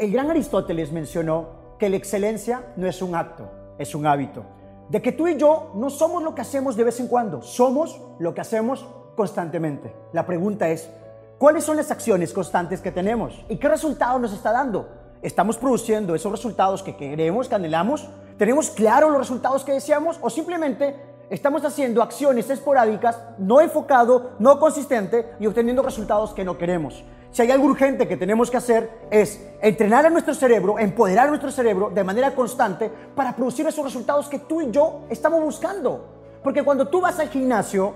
El gran Aristóteles mencionó que la excelencia no es un acto, es un hábito. De que tú y yo no somos lo que hacemos de vez en cuando, somos lo que hacemos constantemente. La pregunta es, ¿cuáles son las acciones constantes que tenemos? ¿Y qué resultado nos está dando? ¿Estamos produciendo esos resultados que queremos, que anhelamos? ¿Tenemos claro los resultados que deseamos? ¿O simplemente estamos haciendo acciones esporádicas, no enfocado, no consistente y obteniendo resultados que no queremos? Si hay algo urgente que tenemos que hacer es entrenar a nuestro cerebro, empoderar a nuestro cerebro de manera constante para producir esos resultados que tú y yo estamos buscando. Porque cuando tú vas al gimnasio,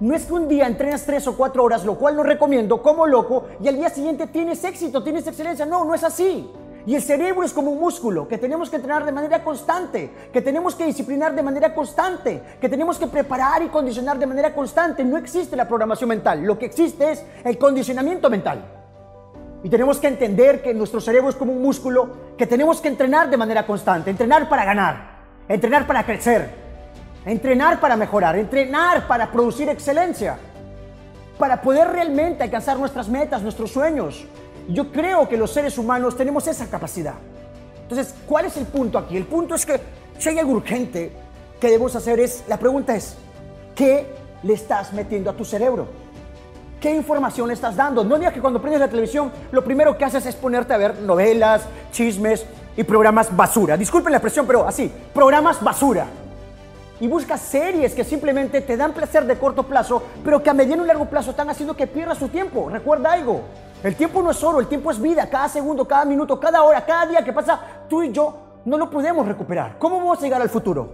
no es que un día entrenas tres o cuatro horas, lo cual no recomiendo como loco, y al día siguiente tienes éxito, tienes excelencia. No, no es así. Y el cerebro es como un músculo que tenemos que entrenar de manera constante, que tenemos que disciplinar de manera constante, que tenemos que preparar y condicionar de manera constante. No existe la programación mental, lo que existe es el condicionamiento mental. Y tenemos que entender que nuestro cerebro es como un músculo que tenemos que entrenar de manera constante, entrenar para ganar, entrenar para crecer, entrenar para mejorar, entrenar para producir excelencia, para poder realmente alcanzar nuestras metas, nuestros sueños, yo creo que los seres humanos tenemos esa capacidad. Entonces, ¿cuál es el punto aquí? El punto es que si hay algo urgente que debemos hacer es, la pregunta es, ¿qué le estás metiendo a tu cerebro? ¿Qué información le estás dando? No digas que cuando prendes la televisión lo primero que haces es ponerte a ver novelas, chismes y programas basura. Disculpen la expresión, pero así, programas basura. Y buscas series que simplemente te dan placer de corto plazo, pero que a mediano y largo plazo están haciendo que pierdas tu tiempo. Recuerda algo, el tiempo no es oro, el tiempo es vida. Cada segundo, cada minuto, cada hora, cada día que pasa, tú y yo no lo podemos recuperar. ¿Cómo vamos a llegar al futuro?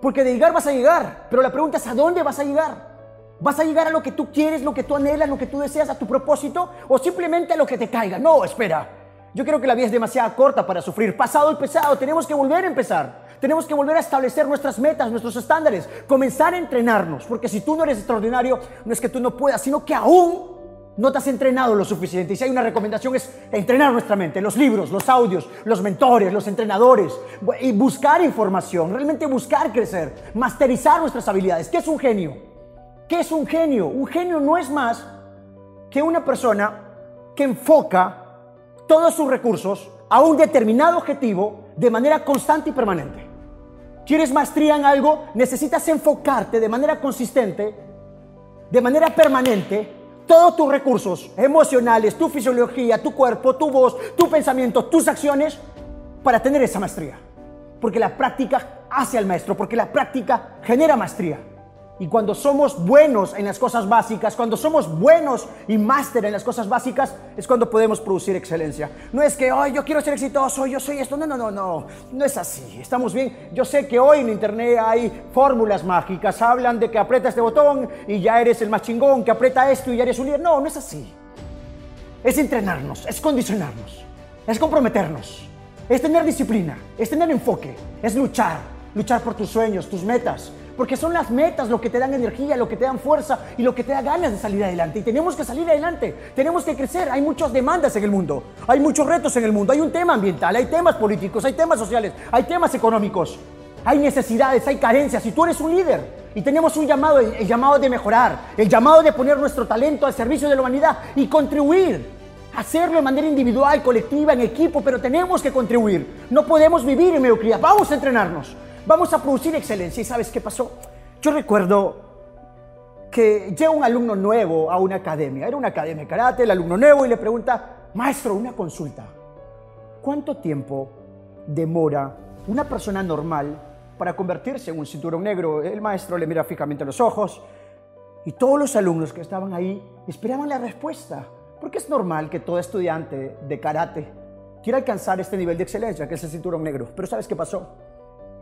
Porque de llegar vas a llegar, pero la pregunta es ¿a dónde vas a llegar? ¿Vas a llegar a lo que tú quieres, lo que tú anhelas, lo que tú deseas, a tu propósito? ¿O simplemente a lo que te caiga? No, espera. Yo creo que la vida es demasiado corta para sufrir. Pasado el pesado, tenemos que volver a empezar. Tenemos que volver a establecer nuestras metas, nuestros estándares, comenzar a entrenarnos. Porque si tú no eres extraordinario, no es que tú no puedas, sino que aún no te has entrenado lo suficiente. Y si hay una recomendación es entrenar nuestra mente, los libros, los audios, los mentores, los entrenadores, y buscar información, realmente buscar crecer, masterizar nuestras habilidades. ¿Qué es un genio? ¿Qué es un genio? Un genio no es más que una persona que enfoca todos sus recursos a un determinado objetivo de manera constante y permanente. ¿Quieres maestría en algo? Necesitas enfocarte de manera consistente, de manera permanente, todos tus recursos emocionales, tu fisiología, tu cuerpo, tu voz, tu pensamiento, tus acciones para tener esa maestría. Porque la práctica hace al maestro, porque la práctica genera maestría. Y cuando somos buenos en las cosas básicas, cuando somos buenos y máster en las cosas básicas, es cuando podemos producir excelencia. No es que, hoy yo quiero ser exitoso, yo soy esto. No, no, no, no. No es así. Estamos bien. Yo sé que hoy en Internet hay fórmulas mágicas. Hablan de que aprieta este botón y ya eres el más chingón, que aprieta esto y ya eres un líder. No, no es así. Es entrenarnos, es condicionarnos, es comprometernos, es tener disciplina, es tener enfoque, es luchar, luchar por tus sueños, tus metas, porque son las metas lo que te dan energía, lo que te dan fuerza y lo que te da ganas de salir adelante. Y tenemos que salir adelante, tenemos que crecer. Hay muchas demandas en el mundo, hay muchos retos en el mundo, hay un tema ambiental, hay temas políticos, hay temas sociales, hay temas económicos, hay necesidades, hay carencias. Y tú eres un líder y tenemos un llamado, el llamado de mejorar, el llamado de poner nuestro talento al servicio de la humanidad y contribuir hacerlo de manera individual, colectiva, en equipo, pero tenemos que contribuir. No podemos vivir en mediocridad. Vamos a entrenarnos. Vamos a producir excelencia. ¿Y sabes qué pasó? Yo recuerdo que llega un alumno nuevo a una academia. Era una academia de karate, el alumno nuevo, y le pregunta, maestro, una consulta. ¿Cuánto tiempo demora una persona normal para convertirse en un cinturón negro? El maestro le mira fijamente los ojos y todos los alumnos que estaban ahí esperaban la respuesta. Porque es normal que todo estudiante de karate quiera alcanzar este nivel de excelencia, que es el cinturón negro. Pero ¿sabes qué pasó?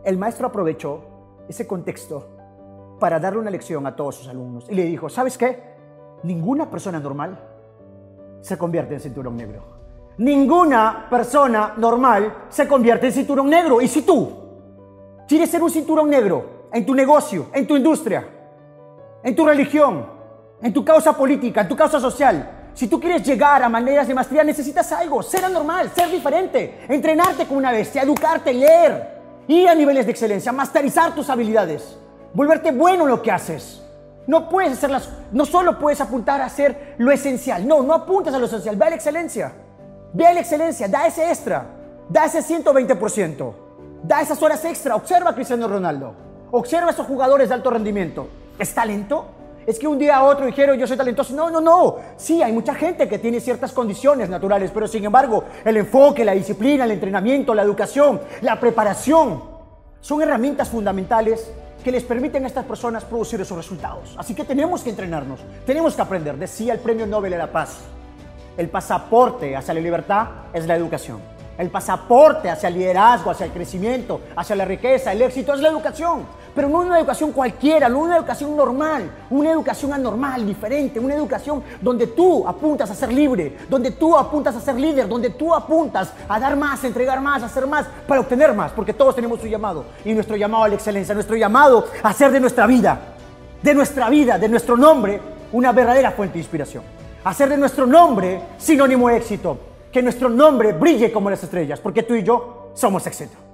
El maestro aprovechó ese contexto para darle una lección a todos sus alumnos y le dijo, ¿sabes qué? Ninguna persona normal se convierte en cinturón negro. Ninguna persona normal se convierte en cinturón negro. Y si tú quieres ser un cinturón negro en tu negocio, en tu industria, en tu religión, en tu causa política, en tu causa social, si tú quieres llegar a maneras de maestría, necesitas algo, ser anormal, ser diferente, entrenarte como una bestia, educarte, leer, ir a niveles de excelencia, masterizar tus habilidades, volverte bueno en lo que haces. No puedes hacerlas, no solo puedes apuntar a hacer lo esencial, no, no apuntas a lo esencial, ve a la excelencia. Ve a la excelencia, da ese extra, da ese 120%, da esas horas extra. Observa a Cristiano Ronaldo, observa a esos jugadores de alto rendimiento. ¿Es talento? Es que un día a otro dijeron yo soy talentoso. No, no, no. Sí, hay mucha gente que tiene ciertas condiciones naturales, pero sin embargo el enfoque, la disciplina, el entrenamiento, la educación, la preparación son herramientas fundamentales que les permiten a estas personas producir esos resultados. Así que tenemos que entrenarnos, tenemos que aprender. Decía el Premio Nobel de la Paz, el pasaporte hacia la libertad es la educación. El pasaporte hacia el liderazgo, hacia el crecimiento, hacia la riqueza, el éxito es la educación. Pero no una educación cualquiera, no una educación normal, una educación anormal, diferente, una educación donde tú apuntas a ser libre, donde tú apuntas a ser líder, donde tú apuntas a dar más, a entregar más, a hacer más, para obtener más, porque todos tenemos un llamado. Y nuestro llamado a la excelencia, nuestro llamado a hacer de nuestra vida, de nuestra vida, de nuestro nombre, una verdadera fuente de inspiración. Hacer de nuestro nombre sinónimo de éxito. Que nuestro nombre brille como las estrellas, porque tú y yo somos éxito.